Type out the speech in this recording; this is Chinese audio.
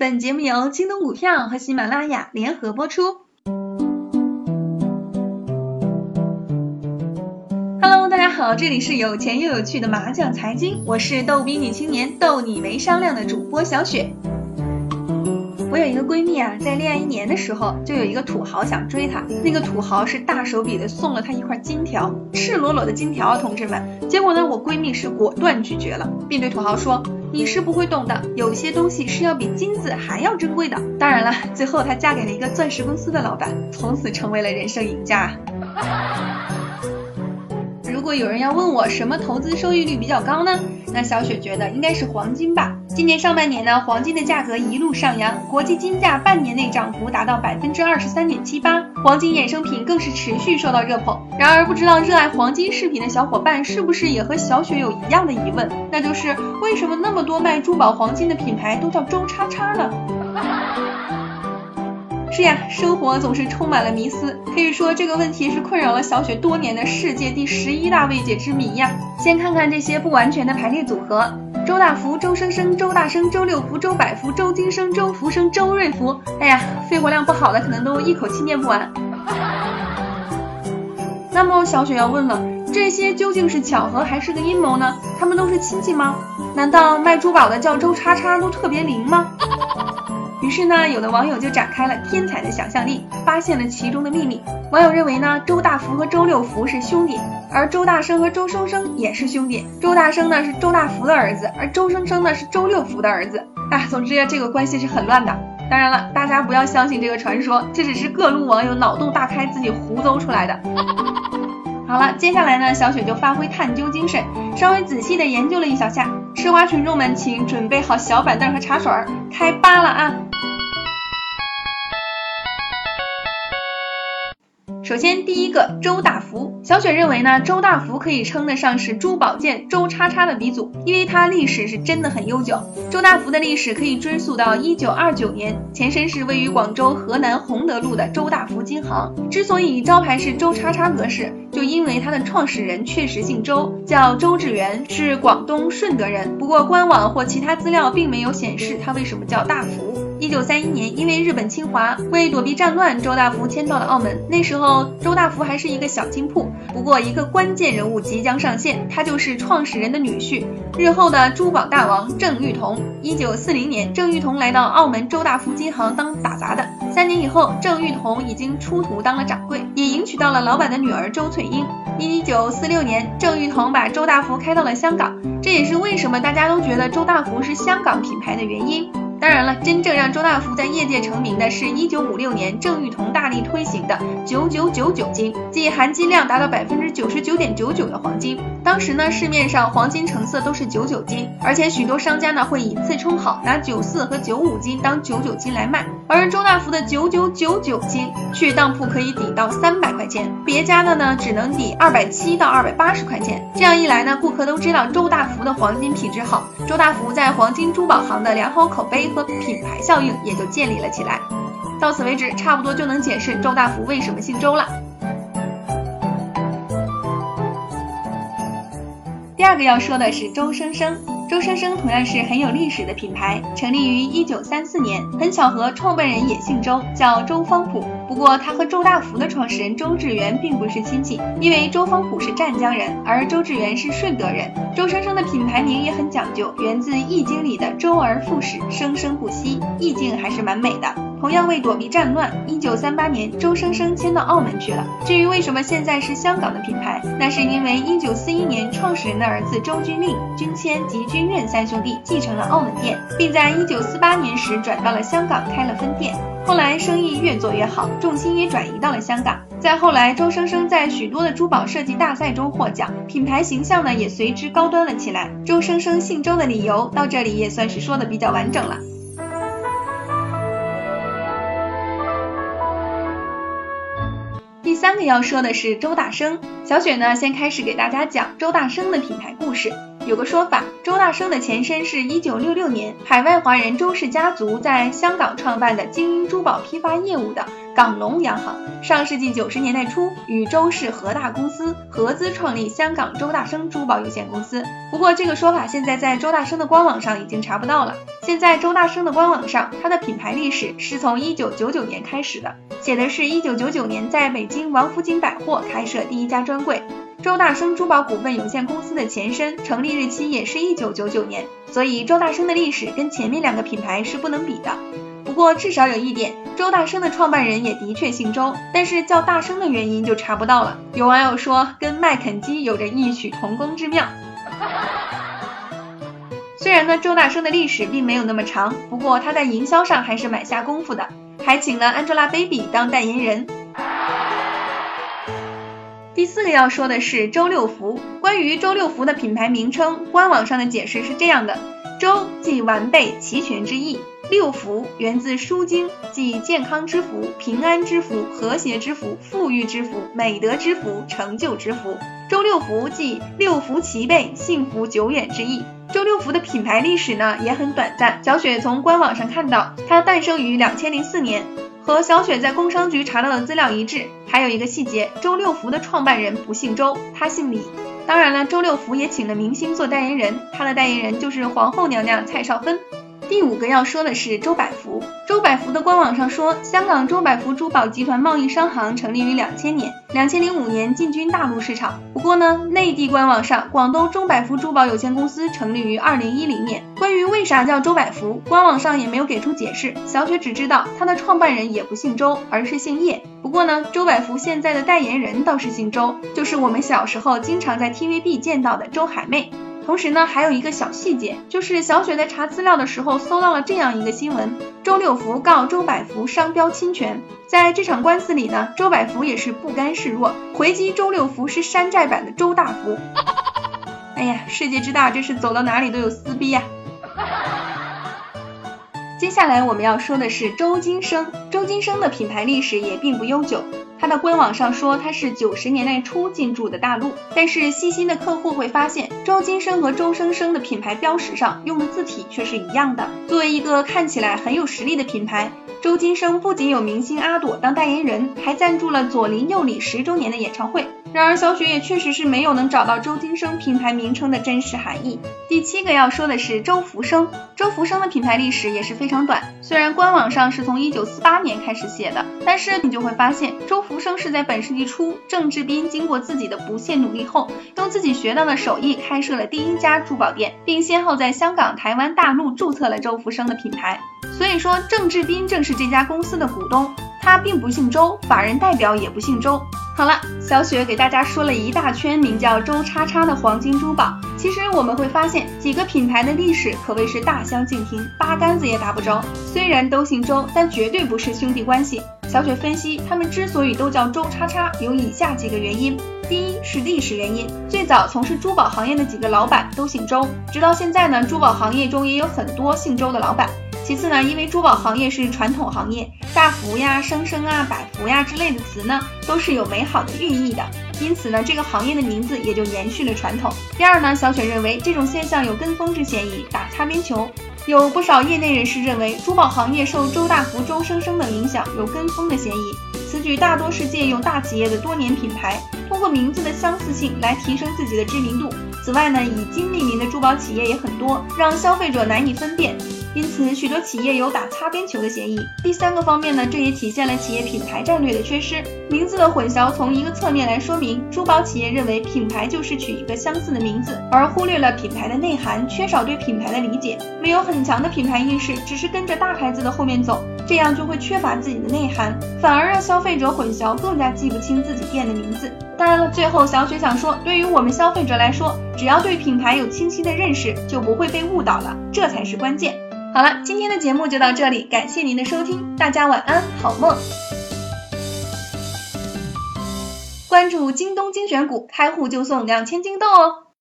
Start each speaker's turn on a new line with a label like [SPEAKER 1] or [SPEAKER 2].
[SPEAKER 1] 本节目由京东股票和喜马拉雅联合播出。Hello，大家好，这里是有钱又有趣的麻将财经，我是逗比女青年逗你没商量的主播小雪。我有一个闺蜜啊，在恋爱一年的时候，就有一个土豪想追她。那个土豪是大手笔的送了她一块金条，赤裸裸的金条啊，同志们。结果呢，我闺蜜是果断拒绝了，并对土豪说：“你是不会懂的，有些东西是要比金子还要珍贵的。”当然了，最后她嫁给了一个钻石公司的老板，从此成为了人生赢家。如果有人要问我什么投资收益率比较高呢？那小雪觉得应该是黄金吧。今年上半年呢，黄金的价格一路上扬，国际金价半年内涨幅达到百分之二十三点七八，黄金衍生品更是持续受到热捧。然而，不知道热爱黄金饰品的小伙伴是不是也和小雪有一样的疑问，那就是为什么那么多卖珠宝黄金的品牌都叫周叉叉呢？是呀，生活总是充满了迷思，可以说这个问题是困扰了小雪多年的世界第十一大未解之谜呀。先看看这些不完全的排列组合：周大福、周生生、周大生、周六福、周百福、周金生、周福生、周瑞福。哎呀，肺活量不好的可能都一口气念不完。那么小雪要问了，这些究竟是巧合还是个阴谋呢？他们都是亲戚吗？难道卖珠宝的叫周叉叉都特别灵吗？于是呢，有的网友就展开了天才的想象力，发现了其中的秘密。网友认为呢，周大福和周六福是兄弟，而周大生和周生生也是兄弟。周大生呢是周大福的儿子，而周生生呢是周六福的儿子。啊，总之这个关系是很乱的。当然了，大家不要相信这个传说，这只是各路网友脑洞大开自己胡诌出来的。好了，接下来呢，小雪就发挥探究精神，稍微仔细的研究了一小下。吃瓜群众们，请准备好小板凳和茶水，开扒了啊！首先，第一个周大福，小雪认为呢，周大福可以称得上是珠宝界周叉叉的鼻祖，因为它历史是真的很悠久。周大福的历史可以追溯到一九二九年，前身是位于广州河南洪德路的周大福金行。之所以招牌是周叉叉格式，就因为它的创始人确实姓周，叫周志源，是广东顺德人。不过官网或其他资料并没有显示他为什么叫大福。一九三一年，因为日本侵华，为躲避战乱，周大福迁到了澳门。那时候，周大福还是一个小金铺。不过，一个关键人物即将上线，他就是创始人的女婿，日后的珠宝大王郑裕彤。一九四零年，郑裕彤来到澳门周大福金行当打杂的。三年以后，郑裕彤已经出徒当了掌柜，也迎娶到了老板的女儿周翠英。一九四六年，郑裕彤把周大福开到了香港，这也是为什么大家都觉得周大福是香港品牌的原因。当然了，真正让周大福在业界成名的是一九五六年郑裕彤大力推行的九九九九金，即含金量达到百分之九十九点九九的黄金。当时呢，市面上黄金成色都是九九金，而且许多商家呢会以次充好，拿九四和九五金当九九金来卖。而周大福的九九九九金去当铺可以抵到三百块钱，别家的呢只能抵二百七到二百八十块钱。这样一来呢，顾客都知道周大福的黄金品质好，周大福在黄金珠宝行的良好口碑。和品牌效应也就建立了起来。到此为止，差不多就能解释周大福为什么姓周了。第二个要说的是周生生。周生生同样是很有历史的品牌，成立于一九三四年。很巧合，创办人也姓周，叫周方普。不过他和周大福的创始人周志源并不是亲戚，因为周方普是湛江人，而周志源是顺德人。周生生的品牌名也很讲究，源自《易经》里的周而复始，生生不息，意境还是蛮美的。同样为躲避战乱，一九三八年，周生生迁到澳门去了。至于为什么现在是香港的品牌，那是因为一九四一年，创始人的儿子周君令、君谦及君任三兄弟继承了澳门店，并在一九四八年时转到了香港开了分店。后来生意越做越好，重心也转移到了香港。再后来，周生生在许多的珠宝设计大赛中获奖，品牌形象呢也随之高端了起来。周生生姓周的理由到这里也算是说的比较完整了。第三个要说的是周大生。小雪呢，先开始给大家讲周大生的品牌故事。有个说法，周大生的前身是一九六六年海外华人周氏家族在香港创办的经营珠宝批发业务的港龙洋行。上世纪九十年代初，与周氏和大公司合资创立香港周大生珠宝有限公司。不过这个说法现在在周大生的官网上已经查不到了。现在周大生的官网上，它的品牌历史是从一九九九年开始的，写的是一九九九年在北京王府井百货开设第一家专柜。周大生珠宝股份有限公司的前身成立日期也是一九九九年，所以周大生的历史跟前面两个品牌是不能比的。不过至少有一点，周大生的创办人也的确姓周，但是叫大生的原因就查不到了。有网友说跟麦肯基有着异曲同工之妙。虽然呢，周大生的历史并没有那么长，不过他在营销上还是蛮下功夫的，还请了 Angelababy 当代言人。第四个要说的是周六福。关于周六福的品牌名称，官网上的解释是这样的：周即完备齐全之意，六福源自《书经》，即健康之福、平安之福、和谐之福、富裕之福、美德之福、成就之福。周六福即六福齐备、幸福久远之意。周六福的品牌历史呢也很短暂，小雪从官网上看到，它诞生于两千零四年。和小雪在工商局查到的资料一致，还有一个细节，周六福的创办人不姓周，他姓李。当然了，周六福也请了明星做代言人，他的代言人就是皇后娘娘蔡少芬。第五个要说的是周百福。周百福的官网上说，香港周百福珠宝集团贸易商行成立于两千年，两千零五年进军大陆市场。不过呢，内地官网上广东周百福珠宝有限公司成立于二零一零年。关于为啥叫周百福，官网上也没有给出解释。小雪只知道他的创办人也不姓周，而是姓叶。不过呢，周百福现在的代言人倒是姓周，就是我们小时候经常在 TVB 见到的周海媚。同时呢，还有一个小细节，就是小雪在查资料的时候搜到了这样一个新闻：周六福告周百福商标侵权。在这场官司里呢，周百福也是不甘示弱，回击周六福是山寨版的周大福。哎呀，世界之大，真是走到哪里都有撕逼呀！接下来我们要说的是周金生，周金生的品牌历史也并不悠久。他的官网上说他是九十年代初进驻的大陆，但是细心的客户会发现，周金生和周生生的品牌标识上用的字体却是一样的。作为一个看起来很有实力的品牌，周金生不仅有明星阿朵当代言人，还赞助了左邻右里十周年的演唱会。然而小雪也确实是没有能找到周金生品牌名称的真实含义。第七个要说的是周福生，周福生的品牌历史也是非常短，虽然官网上是从一九四八年开始写的，但是你就会发现周福生是在本世纪初，郑志斌经过自己的不懈努力后，用自己学到的手艺开设了第一家珠宝店，并先后在香港、台湾、大陆注册了周福生的品牌。所以说郑志斌正是这家公司的股东，他并不姓周，法人代表也不姓周。好了，小雪给大家说了一大圈名叫周叉叉的黄金珠宝。其实我们会发现，几个品牌的历史可谓是大相径庭，八竿子也打不着。虽然都姓周，但绝对不是兄弟关系。小雪分析，他们之所以都叫周叉叉，有以下几个原因：第一是历史原因，最早从事珠宝行业的几个老板都姓周，直到现在呢，珠宝行业中也有很多姓周的老板。其次呢，因为珠宝行业是传统行业，大福呀、生生啊、百福呀之类的词呢，都是有美好的寓意的，因此呢，这个行业的名字也就延续了传统。第二呢，小雪认为这种现象有跟风之嫌疑，打擦边球。有不少业内人士认为，珠宝行业受周大福、周生生的影响，有跟风的嫌疑。此举大多是借用大企业的多年品牌，通过名字的相似性来提升自己的知名度。此外呢，以金命名的珠宝企业也很多，让消费者难以分辨。因此，许多企业有打擦边球的嫌疑。第三个方面呢，这也体现了企业品牌战略的缺失。名字的混淆，从一个侧面来说明，珠宝企业认为品牌就是取一个相似的名字，而忽略了品牌的内涵，缺少对品牌的理解，没有很强的品牌意识，只是跟着大牌子的后面走，这样就会缺乏自己的内涵，反而让消费者混淆，更加记不清自己店的名字。当然了，最后小雪想说，对于我们消费者来说，只要对品牌有清晰的认识，就不会被误导了，这才是关键。好了，今天的节目就到这里，感谢您的收听，大家晚安，好梦。关注京东精选股，开户就送两千金豆哦。